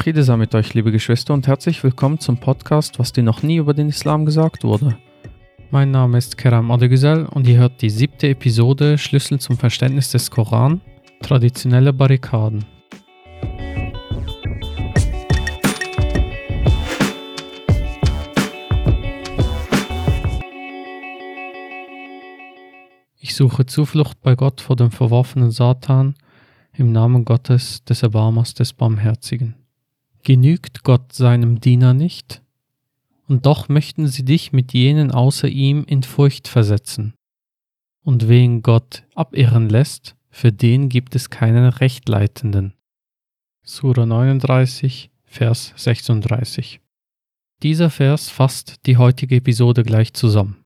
Friede sei mit euch, liebe Geschwister, und herzlich willkommen zum Podcast, was dir noch nie über den Islam gesagt wurde. Mein Name ist Keram Adegüzel und ihr hört die siebte Episode Schlüssel zum Verständnis des Koran, traditionelle Barrikaden. Ich suche Zuflucht bei Gott vor dem verworfenen Satan im Namen Gottes des Erbarmers des Barmherzigen. Genügt Gott seinem Diener nicht? Und doch möchten sie dich mit jenen außer ihm in Furcht versetzen. Und wen Gott abirren lässt, für den gibt es keinen Rechtleitenden. Sura 39, Vers 36. Dieser Vers fasst die heutige Episode gleich zusammen.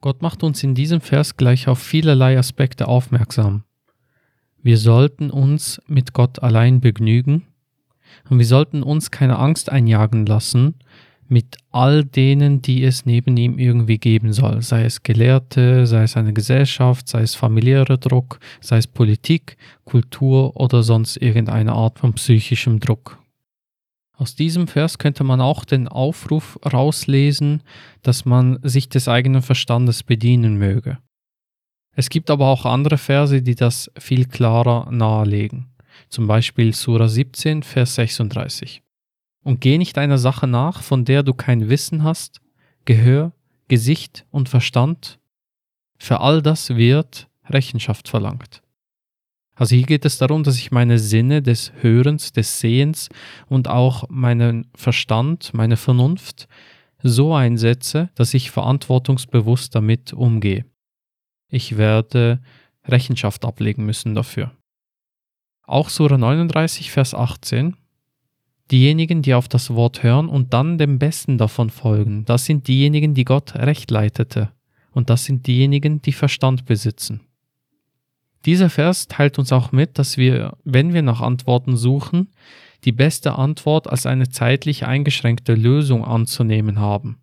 Gott macht uns in diesem Vers gleich auf vielerlei Aspekte aufmerksam. Wir sollten uns mit Gott allein begnügen und wir sollten uns keine Angst einjagen lassen mit all denen, die es neben ihm irgendwie geben soll, sei es Gelehrte, sei es eine Gesellschaft, sei es familiärer Druck, sei es Politik, Kultur oder sonst irgendeine Art von psychischem Druck. Aus diesem Vers könnte man auch den Aufruf rauslesen, dass man sich des eigenen Verstandes bedienen möge. Es gibt aber auch andere Verse, die das viel klarer nahelegen zum Beispiel Sura 17, Vers 36. Und geh nicht einer Sache nach, von der du kein Wissen hast, Gehör, Gesicht und Verstand. Für all das wird Rechenschaft verlangt. Also hier geht es darum, dass ich meine Sinne des Hörens, des Sehens und auch meinen Verstand, meine Vernunft so einsetze, dass ich verantwortungsbewusst damit umgehe. Ich werde Rechenschaft ablegen müssen dafür. Auch Sura 39, Vers 18. Diejenigen, die auf das Wort hören und dann dem Besten davon folgen, das sind diejenigen, die Gott recht leitete, und das sind diejenigen, die Verstand besitzen. Dieser Vers teilt uns auch mit, dass wir, wenn wir nach Antworten suchen, die beste Antwort als eine zeitlich eingeschränkte Lösung anzunehmen haben.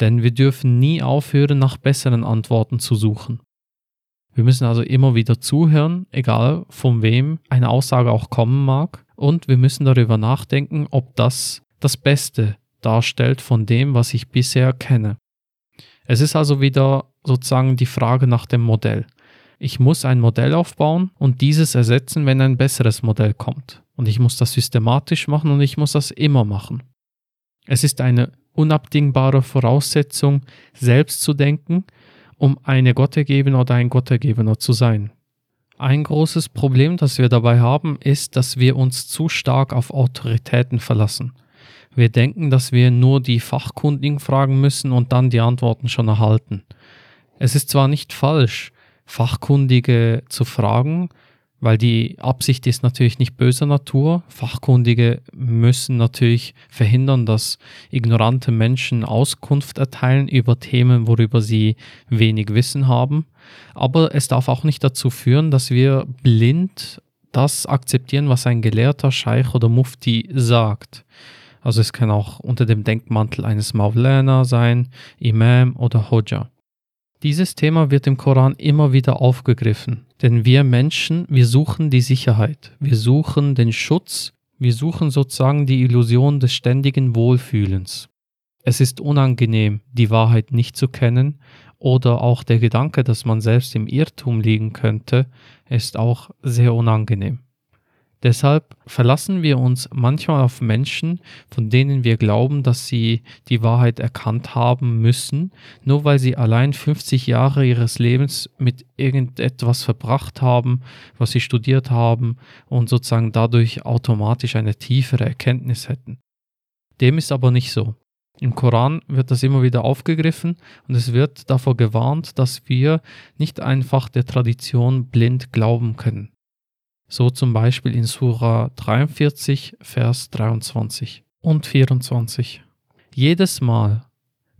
Denn wir dürfen nie aufhören, nach besseren Antworten zu suchen. Wir müssen also immer wieder zuhören, egal von wem eine Aussage auch kommen mag. Und wir müssen darüber nachdenken, ob das das Beste darstellt von dem, was ich bisher kenne. Es ist also wieder sozusagen die Frage nach dem Modell. Ich muss ein Modell aufbauen und dieses ersetzen, wenn ein besseres Modell kommt. Und ich muss das systematisch machen und ich muss das immer machen. Es ist eine unabdingbare Voraussetzung, selbst zu denken um eine Gottergebener oder ein Gottergebener zu sein. Ein großes Problem, das wir dabei haben, ist, dass wir uns zu stark auf Autoritäten verlassen. Wir denken, dass wir nur die Fachkundigen fragen müssen und dann die Antworten schon erhalten. Es ist zwar nicht falsch, Fachkundige zu fragen, weil die Absicht ist natürlich nicht böser Natur. Fachkundige müssen natürlich verhindern, dass ignorante Menschen Auskunft erteilen über Themen, worüber sie wenig Wissen haben. Aber es darf auch nicht dazu führen, dass wir blind das akzeptieren, was ein Gelehrter, Scheich oder Mufti sagt. Also es kann auch unter dem Denkmantel eines Maulana sein, Imam oder Hodja. Dieses Thema wird im Koran immer wieder aufgegriffen, denn wir Menschen, wir suchen die Sicherheit, wir suchen den Schutz, wir suchen sozusagen die Illusion des ständigen Wohlfühlens. Es ist unangenehm, die Wahrheit nicht zu kennen, oder auch der Gedanke, dass man selbst im Irrtum liegen könnte, ist auch sehr unangenehm. Deshalb verlassen wir uns manchmal auf Menschen, von denen wir glauben, dass sie die Wahrheit erkannt haben müssen, nur weil sie allein 50 Jahre ihres Lebens mit irgendetwas verbracht haben, was sie studiert haben und sozusagen dadurch automatisch eine tiefere Erkenntnis hätten. Dem ist aber nicht so. Im Koran wird das immer wieder aufgegriffen und es wird davor gewarnt, dass wir nicht einfach der Tradition blind glauben können. So zum Beispiel in Surah 43, Vers 23 und 24. Jedes Mal,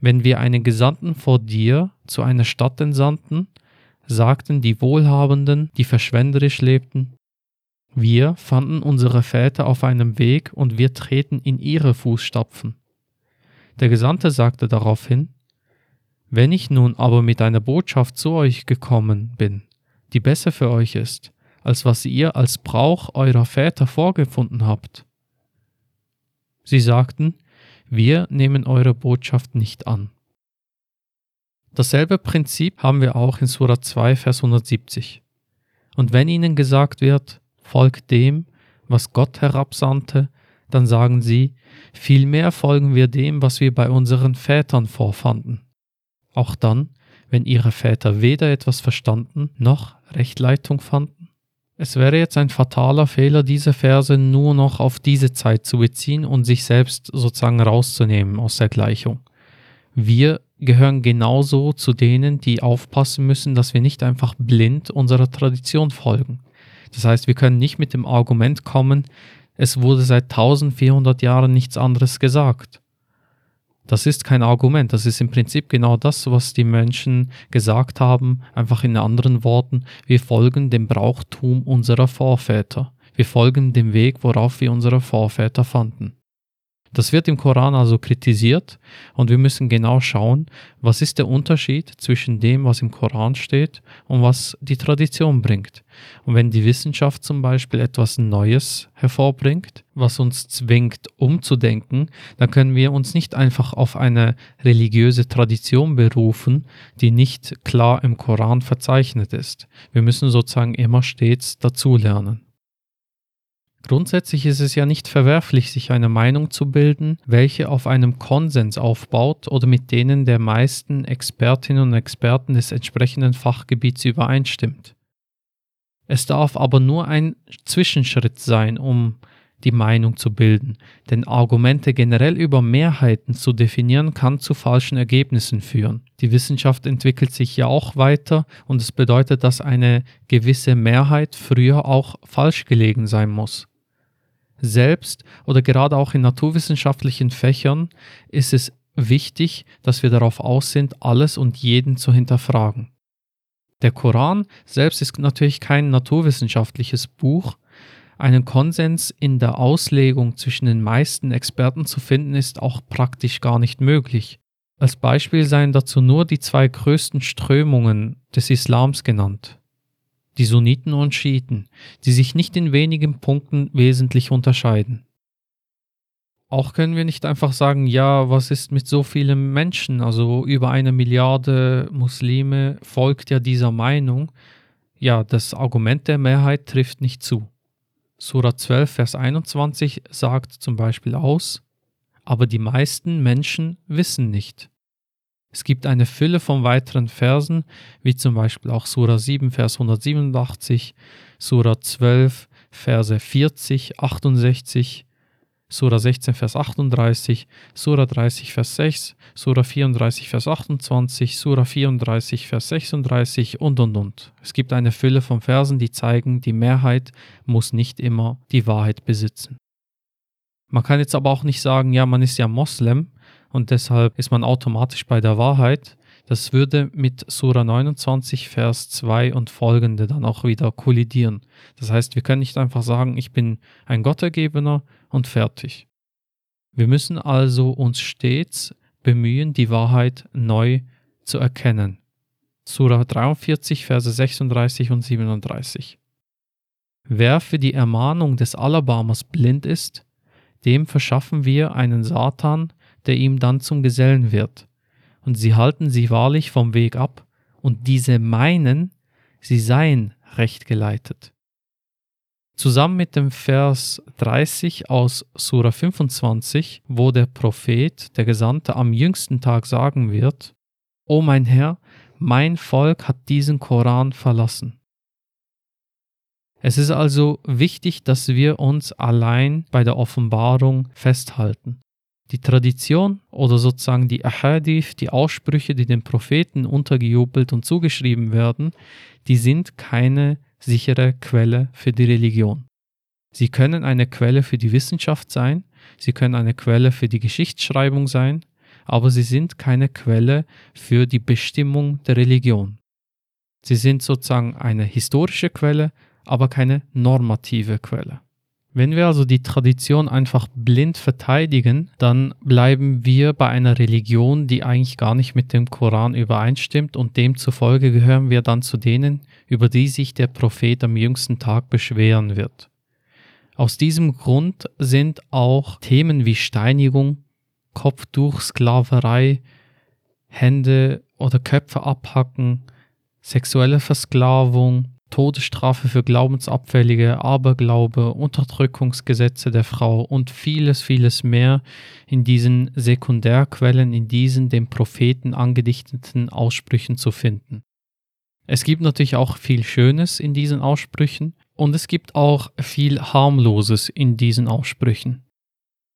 wenn wir einen Gesandten vor dir zu einer Stadt entsandten, sagten die Wohlhabenden, die verschwenderisch lebten, wir fanden unsere Väter auf einem Weg und wir treten in ihre Fußstapfen. Der Gesandte sagte daraufhin, wenn ich nun aber mit einer Botschaft zu euch gekommen bin, die besser für euch ist, als was ihr als Brauch eurer Väter vorgefunden habt. Sie sagten, wir nehmen eure Botschaft nicht an. Dasselbe Prinzip haben wir auch in Surah 2, Vers 170. Und wenn ihnen gesagt wird, folgt dem, was Gott herabsandte, dann sagen sie, vielmehr folgen wir dem, was wir bei unseren Vätern vorfanden. Auch dann, wenn ihre Väter weder etwas verstanden noch Rechtleitung fanden? Es wäre jetzt ein fataler Fehler, diese Verse nur noch auf diese Zeit zu beziehen und sich selbst sozusagen rauszunehmen aus der Gleichung. Wir gehören genauso zu denen, die aufpassen müssen, dass wir nicht einfach blind unserer Tradition folgen. Das heißt, wir können nicht mit dem Argument kommen, es wurde seit 1400 Jahren nichts anderes gesagt. Das ist kein Argument, das ist im Prinzip genau das, was die Menschen gesagt haben, einfach in anderen Worten, wir folgen dem Brauchtum unserer Vorväter. Wir folgen dem Weg, worauf wir unsere Vorväter fanden. Das wird im Koran also kritisiert und wir müssen genau schauen, was ist der Unterschied zwischen dem, was im Koran steht und was die Tradition bringt. Und wenn die Wissenschaft zum Beispiel etwas Neues hervorbringt, was uns zwingt umzudenken, dann können wir uns nicht einfach auf eine religiöse Tradition berufen, die nicht klar im Koran verzeichnet ist. Wir müssen sozusagen immer stets dazulernen. Grundsätzlich ist es ja nicht verwerflich, sich eine Meinung zu bilden, welche auf einem Konsens aufbaut oder mit denen der meisten Expertinnen und Experten des entsprechenden Fachgebiets übereinstimmt. Es darf aber nur ein Zwischenschritt sein, um die Meinung zu bilden, denn Argumente generell über Mehrheiten zu definieren kann zu falschen Ergebnissen führen. Die Wissenschaft entwickelt sich ja auch weiter und es bedeutet, dass eine gewisse Mehrheit früher auch falsch gelegen sein muss selbst oder gerade auch in naturwissenschaftlichen Fächern ist es wichtig, dass wir darauf aus sind, alles und jeden zu hinterfragen. Der Koran selbst ist natürlich kein naturwissenschaftliches Buch. Einen Konsens in der Auslegung zwischen den meisten Experten zu finden, ist auch praktisch gar nicht möglich. Als Beispiel seien dazu nur die zwei größten Strömungen des Islams genannt die Sunniten und Schiiten, die sich nicht in wenigen Punkten wesentlich unterscheiden. Auch können wir nicht einfach sagen, ja, was ist mit so vielen Menschen, also über eine Milliarde Muslime folgt ja dieser Meinung. Ja, das Argument der Mehrheit trifft nicht zu. Surah 12, Vers 21 sagt zum Beispiel aus, aber die meisten Menschen wissen nicht. Es gibt eine Fülle von weiteren Versen, wie zum Beispiel auch Sura 7, Vers 187, Sura 12, Verse 40, 68, Sura 16, Vers 38, Sura 30, Vers 6, Sura 34, Vers 28, Sura 34, Vers 36 und und und. Es gibt eine Fülle von Versen, die zeigen, die Mehrheit muss nicht immer die Wahrheit besitzen. Man kann jetzt aber auch nicht sagen, ja, man ist ja Moslem, und deshalb ist man automatisch bei der Wahrheit. Das würde mit Sura 29, Vers 2 und folgende dann auch wieder kollidieren. Das heißt, wir können nicht einfach sagen, ich bin ein Gottergebener und fertig. Wir müssen also uns stets bemühen, die Wahrheit neu zu erkennen. Sura 43, Verse 36 und 37. Wer für die Ermahnung des Alabamas blind ist, dem verschaffen wir einen Satan, der ihm dann zum Gesellen wird. Und sie halten sie wahrlich vom Weg ab, und diese meinen, sie seien recht geleitet. Zusammen mit dem Vers 30 aus Sura 25, wo der Prophet, der Gesandte, am jüngsten Tag sagen wird, O mein Herr, mein Volk hat diesen Koran verlassen. Es ist also wichtig, dass wir uns allein bei der Offenbarung festhalten. Die Tradition oder sozusagen die Ahadith, die Aussprüche, die den Propheten untergejubelt und zugeschrieben werden, die sind keine sichere Quelle für die Religion. Sie können eine Quelle für die Wissenschaft sein, sie können eine Quelle für die Geschichtsschreibung sein, aber sie sind keine Quelle für die Bestimmung der Religion. Sie sind sozusagen eine historische Quelle, aber keine normative Quelle. Wenn wir also die Tradition einfach blind verteidigen, dann bleiben wir bei einer Religion, die eigentlich gar nicht mit dem Koran übereinstimmt und demzufolge gehören wir dann zu denen, über die sich der Prophet am jüngsten Tag beschweren wird. Aus diesem Grund sind auch Themen wie Steinigung, Kopftuch, Sklaverei, Hände oder Köpfe abhacken, sexuelle Versklavung, Todesstrafe für Glaubensabfällige, Aberglaube, Unterdrückungsgesetze der Frau und vieles, vieles mehr in diesen Sekundärquellen, in diesen dem Propheten angedichteten Aussprüchen zu finden. Es gibt natürlich auch viel Schönes in diesen Aussprüchen und es gibt auch viel Harmloses in diesen Aussprüchen.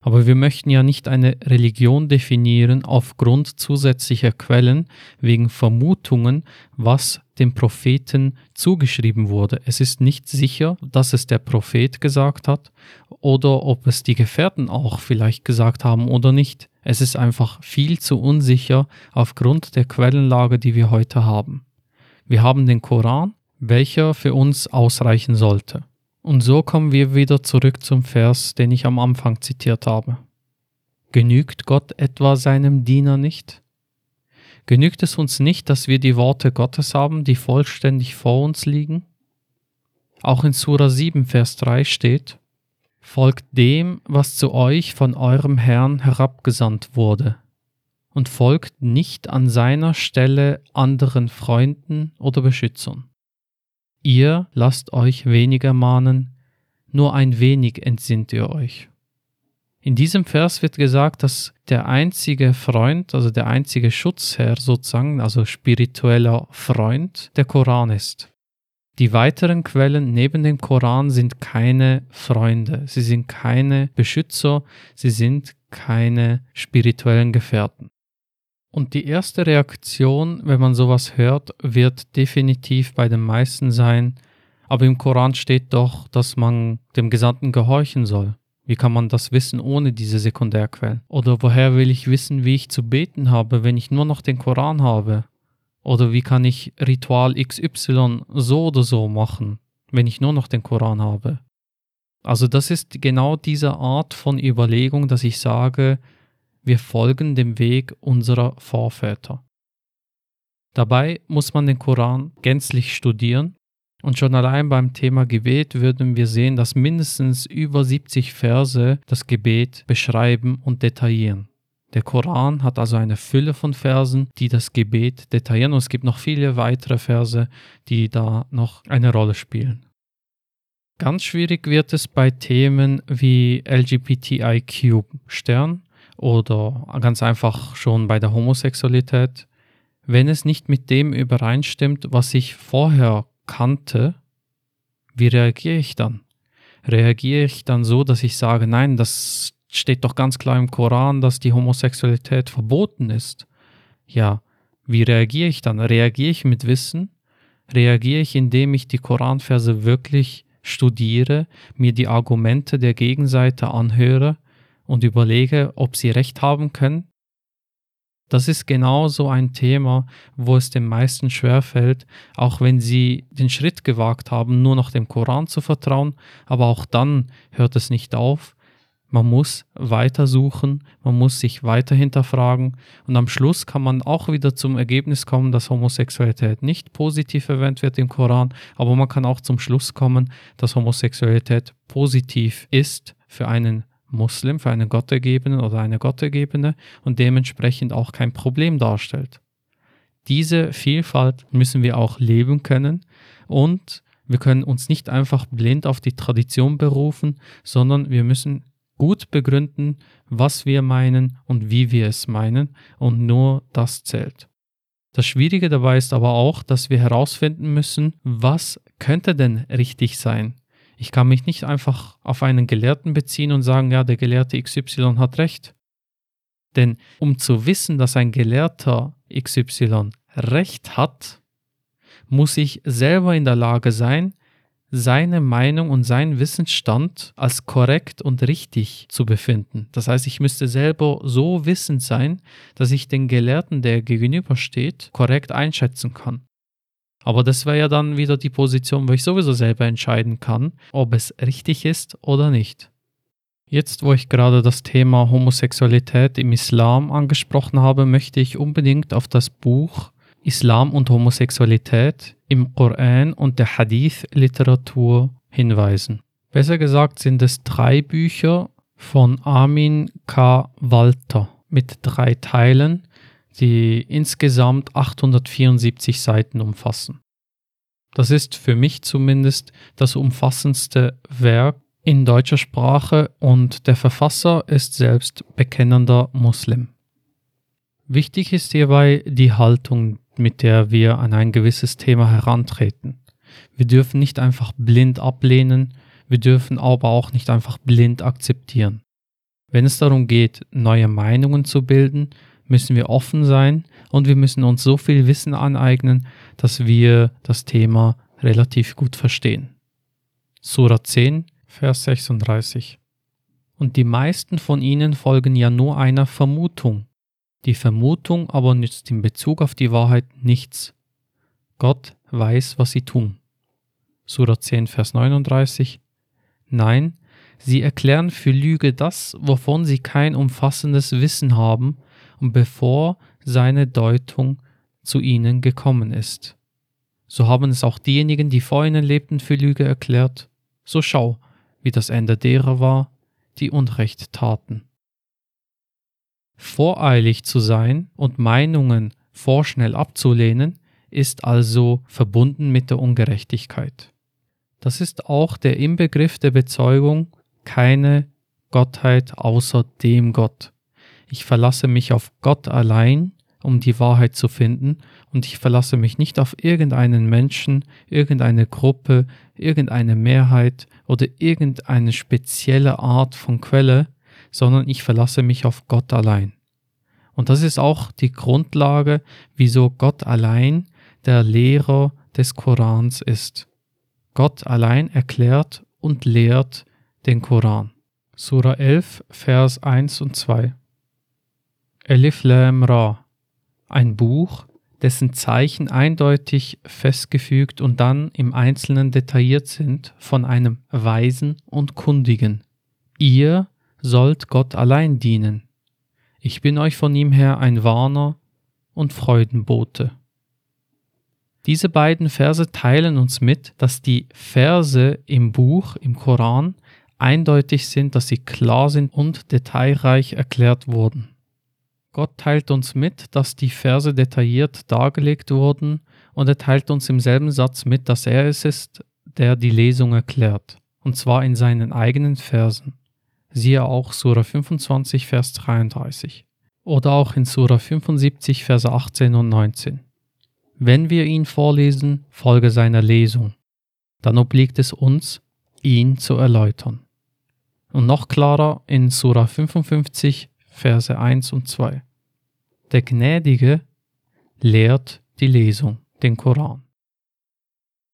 Aber wir möchten ja nicht eine Religion definieren aufgrund zusätzlicher Quellen wegen Vermutungen, was dem Propheten zugeschrieben wurde. Es ist nicht sicher, dass es der Prophet gesagt hat oder ob es die Gefährten auch vielleicht gesagt haben oder nicht. Es ist einfach viel zu unsicher aufgrund der Quellenlage, die wir heute haben. Wir haben den Koran, welcher für uns ausreichen sollte. Und so kommen wir wieder zurück zum Vers, den ich am Anfang zitiert habe. Genügt Gott etwa seinem Diener nicht? Genügt es uns nicht, dass wir die Worte Gottes haben, die vollständig vor uns liegen? Auch in Sura 7, Vers 3 steht, Folgt dem, was zu euch von eurem Herrn herabgesandt wurde, und folgt nicht an seiner Stelle anderen Freunden oder Beschützern. Ihr lasst euch weniger mahnen, nur ein wenig entsinnt ihr euch. In diesem Vers wird gesagt, dass der einzige Freund, also der einzige Schutzherr sozusagen, also spiritueller Freund, der Koran ist. Die weiteren Quellen neben dem Koran sind keine Freunde, sie sind keine Beschützer, sie sind keine spirituellen Gefährten. Und die erste Reaktion, wenn man sowas hört, wird definitiv bei den meisten sein, aber im Koran steht doch, dass man dem Gesandten gehorchen soll. Wie kann man das wissen ohne diese Sekundärquellen? Oder woher will ich wissen, wie ich zu beten habe, wenn ich nur noch den Koran habe? Oder wie kann ich Ritual XY so oder so machen, wenn ich nur noch den Koran habe? Also das ist genau diese Art von Überlegung, dass ich sage, wir folgen dem Weg unserer Vorväter. Dabei muss man den Koran gänzlich studieren und schon allein beim Thema Gebet würden wir sehen, dass mindestens über 70 Verse das Gebet beschreiben und detaillieren. Der Koran hat also eine Fülle von Versen, die das Gebet detaillieren und es gibt noch viele weitere Verse, die da noch eine Rolle spielen. Ganz schwierig wird es bei Themen wie LGBTIQ Stern oder ganz einfach schon bei der Homosexualität, wenn es nicht mit dem übereinstimmt, was ich vorher kannte, wie reagiere ich dann? Reagiere ich dann so, dass ich sage, nein, das steht doch ganz klar im Koran, dass die Homosexualität verboten ist? Ja, wie reagiere ich dann? Reagiere ich mit Wissen? Reagiere ich, indem ich die Koranverse wirklich studiere, mir die Argumente der Gegenseite anhöre und überlege, ob sie recht haben können. Das ist genau so ein Thema, wo es den meisten schwerfällt, auch wenn sie den Schritt gewagt haben, nur noch dem Koran zu vertrauen, aber auch dann hört es nicht auf. Man muss weiter suchen, man muss sich weiter hinterfragen und am Schluss kann man auch wieder zum Ergebnis kommen, dass Homosexualität nicht positiv erwähnt wird im Koran, aber man kann auch zum Schluss kommen, dass Homosexualität positiv ist für einen Muslim, für einen Gottergebenen oder eine Gottergebene und dementsprechend auch kein Problem darstellt. Diese Vielfalt müssen wir auch leben können und wir können uns nicht einfach blind auf die Tradition berufen, sondern wir müssen gut begründen, was wir meinen und wie wir es meinen und nur das zählt. Das Schwierige dabei ist aber auch, dass wir herausfinden müssen, was könnte denn richtig sein? Ich kann mich nicht einfach auf einen Gelehrten beziehen und sagen, ja, der Gelehrte XY hat recht. Denn um zu wissen, dass ein Gelehrter XY recht hat, muss ich selber in der Lage sein, seine Meinung und seinen Wissensstand als korrekt und richtig zu befinden. Das heißt, ich müsste selber so wissend sein, dass ich den Gelehrten, der gegenübersteht, korrekt einschätzen kann. Aber das wäre ja dann wieder die Position, wo ich sowieso selber entscheiden kann, ob es richtig ist oder nicht. Jetzt, wo ich gerade das Thema Homosexualität im Islam angesprochen habe, möchte ich unbedingt auf das Buch Islam und Homosexualität im Koran und der Hadith-Literatur hinweisen. Besser gesagt sind es drei Bücher von Armin K. Walter mit drei Teilen, die insgesamt 874 Seiten umfassen. Das ist für mich zumindest das umfassendste Werk in deutscher Sprache und der Verfasser ist selbst bekennender Muslim. Wichtig ist hierbei die Haltung, mit der wir an ein gewisses Thema herantreten. Wir dürfen nicht einfach blind ablehnen, wir dürfen aber auch nicht einfach blind akzeptieren. Wenn es darum geht, neue Meinungen zu bilden, müssen wir offen sein und wir müssen uns so viel Wissen aneignen, dass wir das Thema relativ gut verstehen. Surah 10, Vers 36. Und die meisten von ihnen folgen ja nur einer Vermutung. Die Vermutung aber nützt in Bezug auf die Wahrheit nichts. Gott weiß, was sie tun. Surah 10, Vers 39. Nein, sie erklären für Lüge das, wovon sie kein umfassendes Wissen haben bevor seine Deutung zu ihnen gekommen ist. So haben es auch diejenigen, die vor ihnen lebten, für Lüge erklärt. So schau, wie das Ende derer war, die Unrecht taten. Voreilig zu sein und Meinungen vorschnell abzulehnen, ist also verbunden mit der Ungerechtigkeit. Das ist auch der Inbegriff der Bezeugung keine Gottheit außer dem Gott. Ich verlasse mich auf Gott allein, um die Wahrheit zu finden, und ich verlasse mich nicht auf irgendeinen Menschen, irgendeine Gruppe, irgendeine Mehrheit oder irgendeine spezielle Art von Quelle, sondern ich verlasse mich auf Gott allein. Und das ist auch die Grundlage, wieso Gott allein der Lehrer des Korans ist. Gott allein erklärt und lehrt den Koran. Surah 11, Vers 1 und 2. Elif Lam Ra. Ein Buch, dessen Zeichen eindeutig festgefügt und dann im Einzelnen detailliert sind von einem Weisen und Kundigen. Ihr sollt Gott allein dienen. Ich bin euch von ihm her ein Warner und Freudenbote. Diese beiden Verse teilen uns mit, dass die Verse im Buch, im Koran, eindeutig sind, dass sie klar sind und detailreich erklärt wurden. Gott teilt uns mit, dass die Verse detailliert dargelegt wurden und er teilt uns im selben Satz mit, dass er es ist, der die Lesung erklärt, und zwar in seinen eigenen Versen. Siehe auch Sura 25, Vers 33 oder auch in Sura 75, Vers 18 und 19. Wenn wir ihn vorlesen, folge seiner Lesung, dann obliegt es uns, ihn zu erläutern. Und noch klarer in Sura 55, Verse 1 und 2. Der Gnädige lehrt die Lesung, den Koran.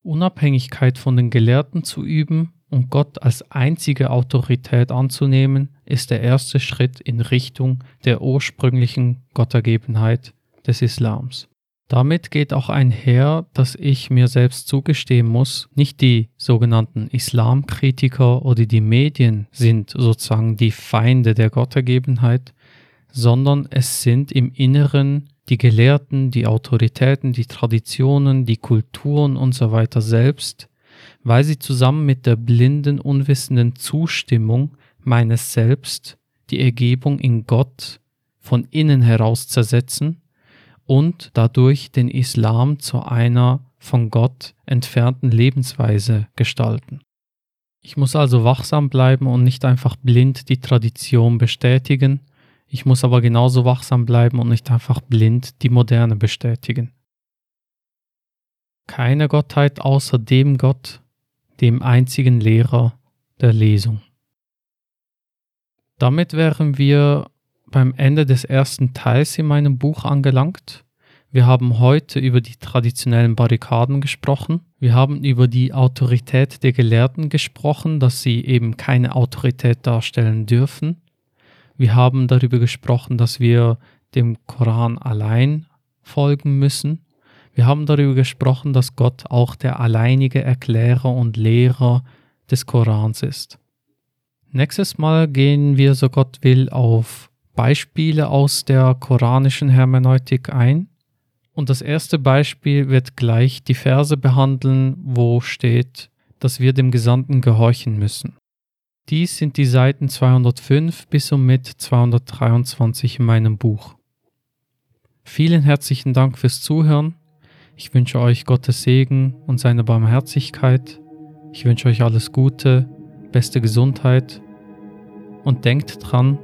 Unabhängigkeit von den Gelehrten zu üben und Gott als einzige Autorität anzunehmen, ist der erste Schritt in Richtung der ursprünglichen Gottergebenheit des Islams. Damit geht auch einher, dass ich mir selbst zugestehen muss, nicht die sogenannten Islamkritiker oder die Medien sind sozusagen die Feinde der Gottergebenheit, sondern es sind im Inneren die Gelehrten, die Autoritäten, die Traditionen, die Kulturen und so weiter selbst, weil sie zusammen mit der blinden, unwissenden Zustimmung meines Selbst die Ergebung in Gott von innen heraus zersetzen und dadurch den Islam zu einer von Gott entfernten Lebensweise gestalten. Ich muss also wachsam bleiben und nicht einfach blind die Tradition bestätigen, ich muss aber genauso wachsam bleiben und nicht einfach blind die Moderne bestätigen. Keine Gottheit außer dem Gott, dem einzigen Lehrer der Lesung. Damit wären wir beim Ende des ersten Teils in meinem Buch angelangt. Wir haben heute über die traditionellen Barrikaden gesprochen. Wir haben über die Autorität der Gelehrten gesprochen, dass sie eben keine Autorität darstellen dürfen. Wir haben darüber gesprochen, dass wir dem Koran allein folgen müssen. Wir haben darüber gesprochen, dass Gott auch der alleinige Erklärer und Lehrer des Korans ist. Nächstes Mal gehen wir, so Gott will, auf Beispiele aus der koranischen Hermeneutik ein. Und das erste Beispiel wird gleich die Verse behandeln, wo steht, dass wir dem Gesandten gehorchen müssen. Dies sind die Seiten 205 bis und mit 223 in meinem Buch. Vielen herzlichen Dank fürs Zuhören. Ich wünsche euch Gottes Segen und seine Barmherzigkeit. Ich wünsche euch alles Gute, beste Gesundheit und denkt dran,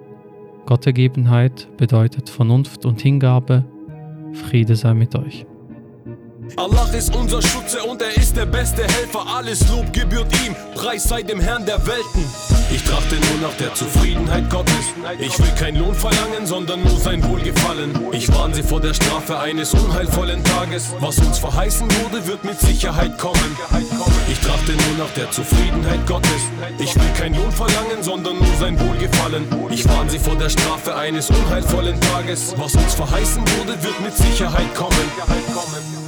Gottergebenheit bedeutet Vernunft und Hingabe. Friede sei mit euch. Allah ist unser Schutze und er ist der beste Helfer. Alles Lob gebührt ihm, Preis sei dem Herrn der Welten. Ich trachte nur nach der Zufriedenheit Gottes. Ich will kein Lohn verlangen, sondern nur sein Wohlgefallen. Ich warne sie vor der Strafe eines unheilvollen Tages. Was uns verheißen wurde, wird mit Sicherheit kommen. Ich trachte nur nach der Zufriedenheit Gottes. Ich will kein Lohn verlangen, sondern nur sein Wohlgefallen. Ich warne sie vor der Strafe eines unheilvollen Tages. Was uns verheißen wurde, wird mit Sicherheit kommen.